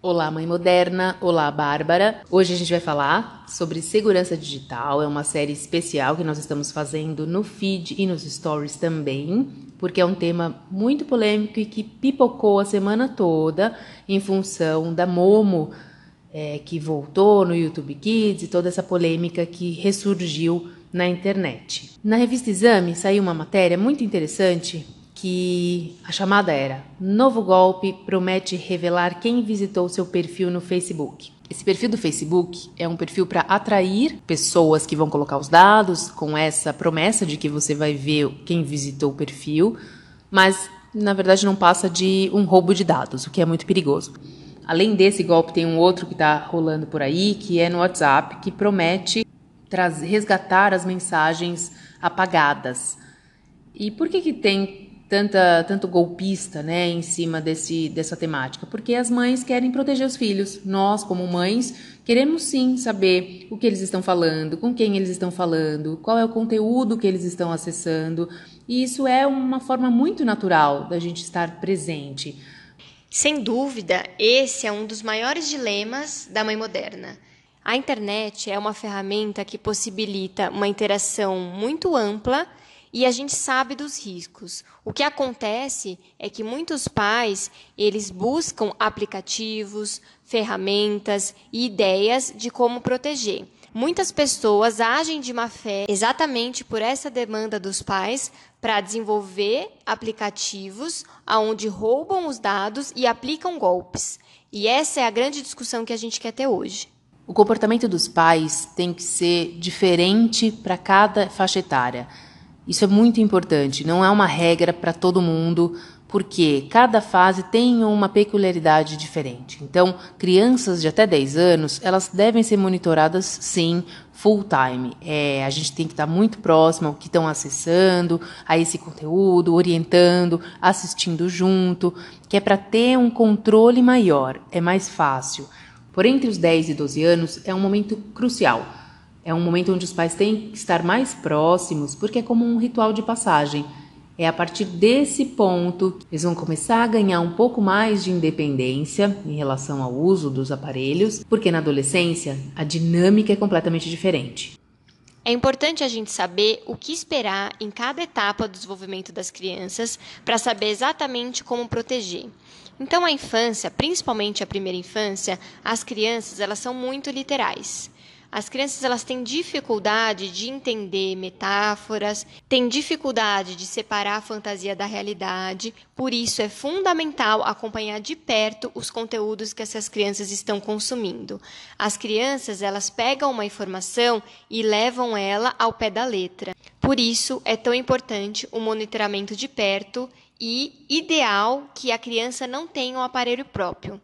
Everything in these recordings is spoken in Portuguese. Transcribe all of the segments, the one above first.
Olá, mãe moderna. Olá, Bárbara. Hoje a gente vai falar sobre segurança digital. É uma série especial que nós estamos fazendo no feed e nos stories também, porque é um tema muito polêmico e que pipocou a semana toda em função da Momo, é, que voltou no YouTube Kids e toda essa polêmica que ressurgiu na internet. Na revista Exame saiu uma matéria muito interessante que a chamada era Novo golpe promete revelar quem visitou seu perfil no Facebook. Esse perfil do Facebook é um perfil para atrair pessoas que vão colocar os dados com essa promessa de que você vai ver quem visitou o perfil, mas na verdade não passa de um roubo de dados, o que é muito perigoso. Além desse golpe, tem um outro que está rolando por aí, que é no WhatsApp, que promete resgatar as mensagens apagadas. E por que, que tem tanta, tanto golpista né, em cima desse, dessa temática? Porque as mães querem proteger os filhos. Nós, como mães, queremos sim saber o que eles estão falando, com quem eles estão falando, qual é o conteúdo que eles estão acessando. E isso é uma forma muito natural da gente estar presente. Sem dúvida, esse é um dos maiores dilemas da mãe moderna. A internet é uma ferramenta que possibilita uma interação muito ampla e a gente sabe dos riscos. O que acontece é que muitos pais, eles buscam aplicativos, ferramentas e ideias de como proteger. Muitas pessoas agem de má fé exatamente por essa demanda dos pais para desenvolver aplicativos onde roubam os dados e aplicam golpes. E essa é a grande discussão que a gente quer ter hoje. O comportamento dos pais tem que ser diferente para cada faixa etária. Isso é muito importante, não é uma regra para todo mundo, porque cada fase tem uma peculiaridade diferente. Então, crianças de até 10 anos, elas devem ser monitoradas sim, full time. É, a gente tem que estar muito próximo ao que estão acessando, a esse conteúdo, orientando, assistindo junto, que é para ter um controle maior, é mais fácil. Por entre os 10 e 12 anos é um momento crucial é um momento onde os pais têm que estar mais próximos, porque é como um ritual de passagem. É a partir desse ponto que eles vão começar a ganhar um pouco mais de independência em relação ao uso dos aparelhos, porque na adolescência a dinâmica é completamente diferente. É importante a gente saber o que esperar em cada etapa do desenvolvimento das crianças para saber exatamente como proteger. Então, a infância, principalmente a primeira infância, as crianças elas são muito literais. As crianças elas têm dificuldade de entender metáforas, têm dificuldade de separar a fantasia da realidade, por isso é fundamental acompanhar de perto os conteúdos que essas crianças estão consumindo. As crianças elas pegam uma informação e levam ela ao pé da letra. Por isso é tão importante o monitoramento de perto e ideal que a criança não tenha um aparelho próprio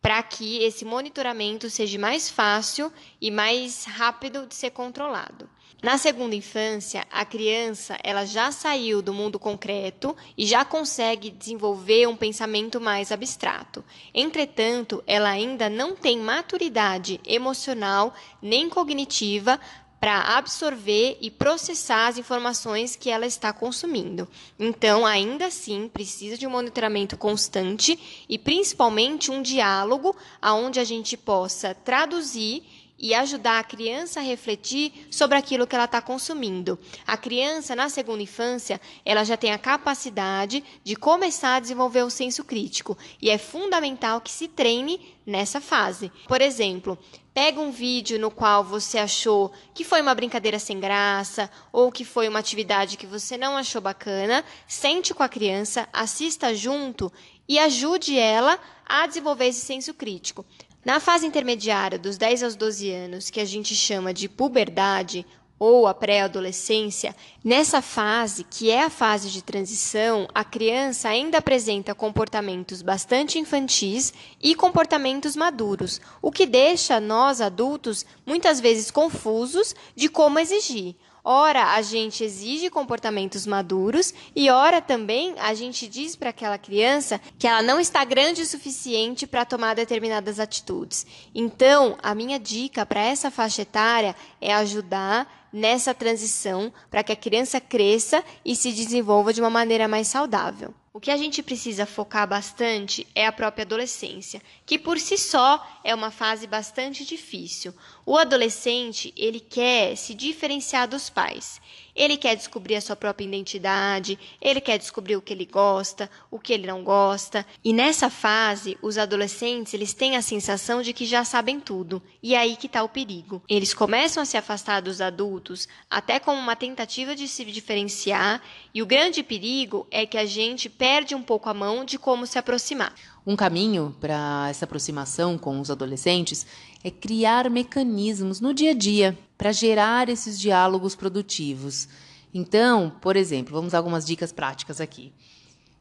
para que esse monitoramento seja mais fácil e mais rápido de ser controlado. Na segunda infância, a criança ela já saiu do mundo concreto e já consegue desenvolver um pensamento mais abstrato. Entretanto, ela ainda não tem maturidade emocional nem cognitiva para absorver e processar as informações que ela está consumindo. Então, ainda assim, precisa de um monitoramento constante e principalmente um diálogo aonde a gente possa traduzir e ajudar a criança a refletir sobre aquilo que ela está consumindo. A criança, na segunda infância, ela já tem a capacidade de começar a desenvolver o senso crítico e é fundamental que se treine nessa fase. Por exemplo, Pega um vídeo no qual você achou que foi uma brincadeira sem graça ou que foi uma atividade que você não achou bacana, sente com a criança, assista junto e ajude ela a desenvolver esse senso crítico. Na fase intermediária, dos 10 aos 12 anos, que a gente chama de puberdade, ou a pré-adolescência, nessa fase, que é a fase de transição, a criança ainda apresenta comportamentos bastante infantis e comportamentos maduros, o que deixa nós adultos muitas vezes confusos de como exigir. Ora, a gente exige comportamentos maduros e ora também a gente diz para aquela criança que ela não está grande o suficiente para tomar determinadas atitudes. Então, a minha dica para essa faixa etária é ajudar nessa transição para que a criança cresça e se desenvolva de uma maneira mais saudável. O que a gente precisa focar bastante é a própria adolescência, que por si só é uma fase bastante difícil. O adolescente, ele quer se diferenciar dos pais. Ele quer descobrir a sua própria identidade, ele quer descobrir o que ele gosta, o que ele não gosta. E nessa fase, os adolescentes, eles têm a sensação de que já sabem tudo. E é aí que está o perigo. Eles começam a se afastar dos adultos, até como uma tentativa de se diferenciar, e o grande perigo é que a gente perde um pouco a mão de como se aproximar. Um caminho para essa aproximação com os adolescentes é criar mecanismos no dia a dia para gerar esses diálogos produtivos. Então, por exemplo, vamos algumas dicas práticas aqui.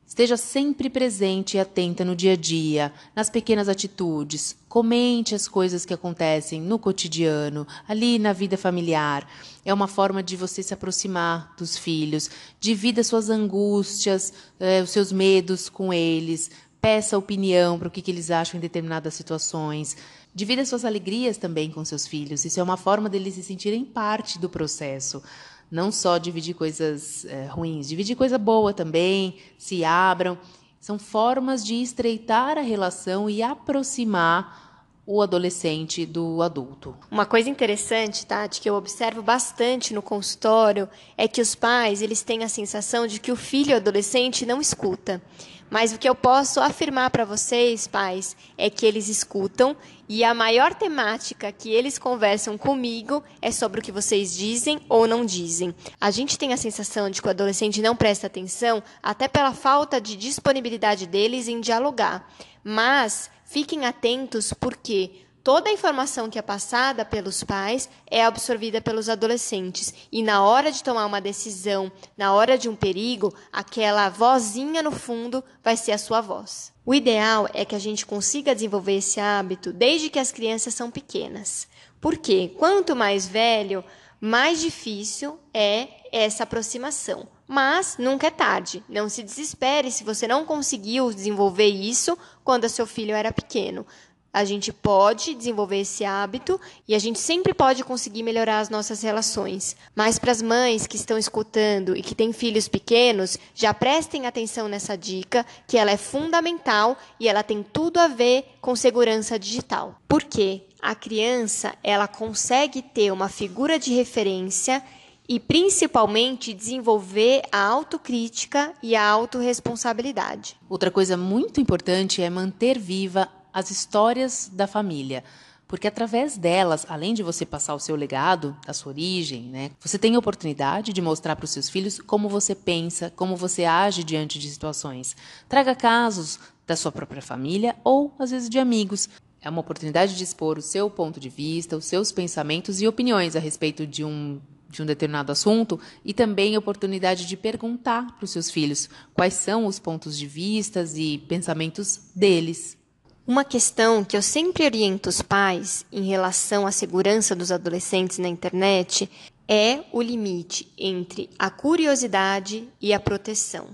Esteja sempre presente e atenta no dia a dia, nas pequenas atitudes. Comente as coisas que acontecem no cotidiano, ali na vida familiar. É uma forma de você se aproximar dos filhos. Divida suas angústias, eh, os seus medos com eles. Peça opinião para o que, que eles acham em determinadas situações. Divida suas alegrias também com seus filhos. Isso é uma forma deles se sentirem parte do processo. Não só dividir coisas é, ruins, dividir coisa boa também, se abram. São formas de estreitar a relação e aproximar o adolescente do adulto. Uma coisa interessante, Tati, que eu observo bastante no consultório é que os pais, eles têm a sensação de que o filho adolescente não escuta. Mas o que eu posso afirmar para vocês, pais, é que eles escutam e a maior temática que eles conversam comigo é sobre o que vocês dizem ou não dizem. A gente tem a sensação de que o adolescente não presta atenção até pela falta de disponibilidade deles em dialogar. Mas fiquem atentos porque toda a informação que é passada pelos pais é absorvida pelos adolescentes. E na hora de tomar uma decisão, na hora de um perigo, aquela vozinha no fundo vai ser a sua voz. O ideal é que a gente consiga desenvolver esse hábito desde que as crianças são pequenas. Porque quanto mais velho, mais difícil é essa aproximação. Mas nunca é tarde. Não se desespere se você não conseguiu desenvolver isso quando seu filho era pequeno a gente pode desenvolver esse hábito e a gente sempre pode conseguir melhorar as nossas relações. Mas para as mães que estão escutando e que têm filhos pequenos, já prestem atenção nessa dica, que ela é fundamental e ela tem tudo a ver com segurança digital. Por quê? A criança, ela consegue ter uma figura de referência e principalmente desenvolver a autocrítica e a autorresponsabilidade. Outra coisa muito importante é manter viva as histórias da família. Porque através delas, além de você passar o seu legado, a sua origem, né, você tem a oportunidade de mostrar para os seus filhos como você pensa, como você age diante de situações. Traga casos da sua própria família ou, às vezes, de amigos. É uma oportunidade de expor o seu ponto de vista, os seus pensamentos e opiniões a respeito de um de um determinado assunto e também a oportunidade de perguntar para os seus filhos quais são os pontos de vistas e pensamentos deles. Uma questão que eu sempre oriento os pais em relação à segurança dos adolescentes na internet é o limite entre a curiosidade e a proteção.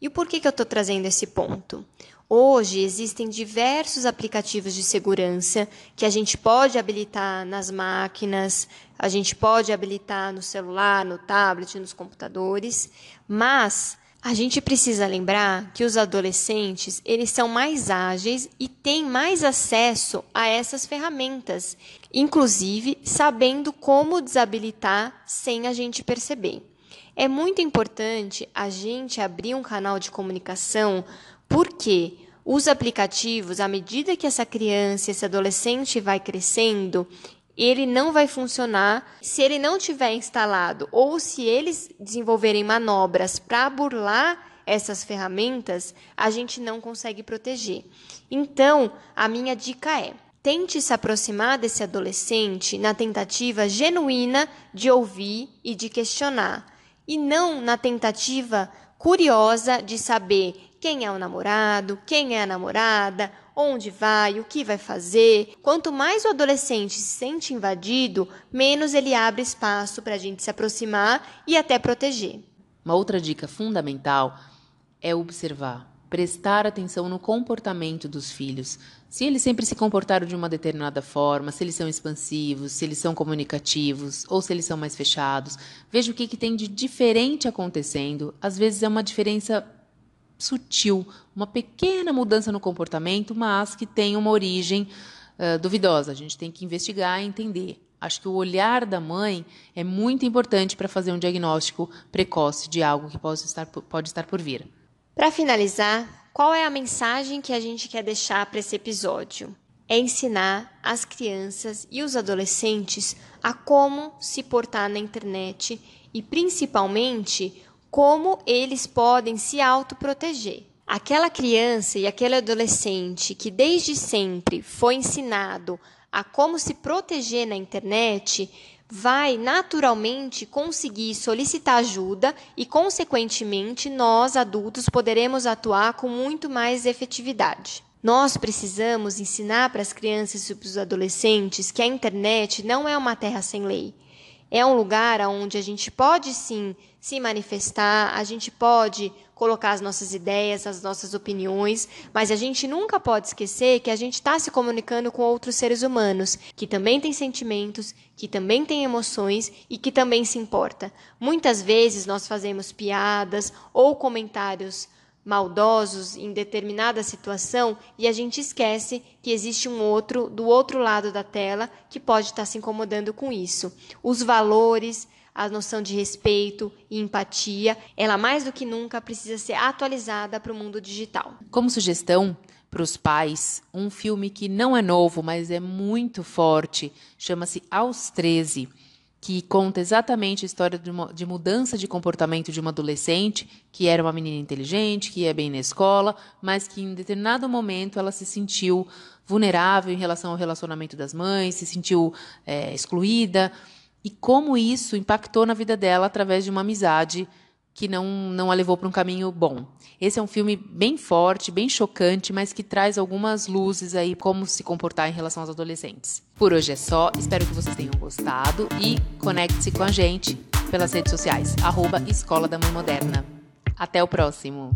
E o porquê que eu estou trazendo esse ponto? Hoje existem diversos aplicativos de segurança que a gente pode habilitar nas máquinas, a gente pode habilitar no celular, no tablet, nos computadores, mas a gente precisa lembrar que os adolescentes, eles são mais ágeis e têm mais acesso a essas ferramentas, inclusive sabendo como desabilitar sem a gente perceber. É muito importante a gente abrir um canal de comunicação, porque os aplicativos, à medida que essa criança, esse adolescente vai crescendo, ele não vai funcionar se ele não tiver instalado ou se eles desenvolverem manobras para burlar essas ferramentas, a gente não consegue proteger. Então, a minha dica é: tente se aproximar desse adolescente na tentativa genuína de ouvir e de questionar, e não na tentativa curiosa de saber quem é o namorado, quem é a namorada, onde vai, o que vai fazer. Quanto mais o adolescente se sente invadido, menos ele abre espaço para a gente se aproximar e até proteger. Uma outra dica fundamental é observar, prestar atenção no comportamento dos filhos. Se eles sempre se comportaram de uma determinada forma, se eles são expansivos, se eles são comunicativos ou se eles são mais fechados, veja o que, que tem de diferente acontecendo. Às vezes é uma diferença sutil, uma pequena mudança no comportamento, mas que tem uma origem uh, duvidosa. A gente tem que investigar e entender. Acho que o olhar da mãe é muito importante para fazer um diagnóstico precoce de algo que pode estar, pode estar por vir. Para finalizar, qual é a mensagem que a gente quer deixar para esse episódio? É ensinar as crianças e os adolescentes a como se portar na internet e, principalmente, como eles podem se autoproteger. Aquela criança e aquele adolescente que desde sempre foi ensinado a como se proteger na internet, vai naturalmente conseguir solicitar ajuda e, consequentemente, nós adultos poderemos atuar com muito mais efetividade. Nós precisamos ensinar para as crianças e para os adolescentes que a internet não é uma terra sem lei é um lugar onde a gente pode sim se manifestar, a gente pode colocar as nossas ideias, as nossas opiniões, mas a gente nunca pode esquecer que a gente está se comunicando com outros seres humanos que também têm sentimentos, que também têm emoções e que também se importa. Muitas vezes nós fazemos piadas ou comentários maldosos em determinada situação e a gente esquece que existe um outro do outro lado da tela que pode estar se incomodando com isso. Os valores, a noção de respeito e empatia, ela mais do que nunca precisa ser atualizada para o mundo digital. Como sugestão, para os pais, um filme que não é novo, mas é muito forte, chama-se Aos 13 que conta exatamente a história de, uma, de, mudança de comportamento de uma adolescente que era uma menina inteligente, que ia bem na escola, mas que em determinado momento ela se sentiu vulnerável em relação ao relacionamento das mães, se sentiu é, excluída e como isso impactou na vida dela através de uma amizade que não, não a levou para um caminho bom. Esse é um filme bem forte, bem chocante, mas que traz algumas luzes aí como se comportar em relação aos adolescentes. Por hoje é só, espero que vocês tenham gostado e conecte-se com a gente pelas redes sociais, arroba Escola da Mãe Moderna. Até o próximo!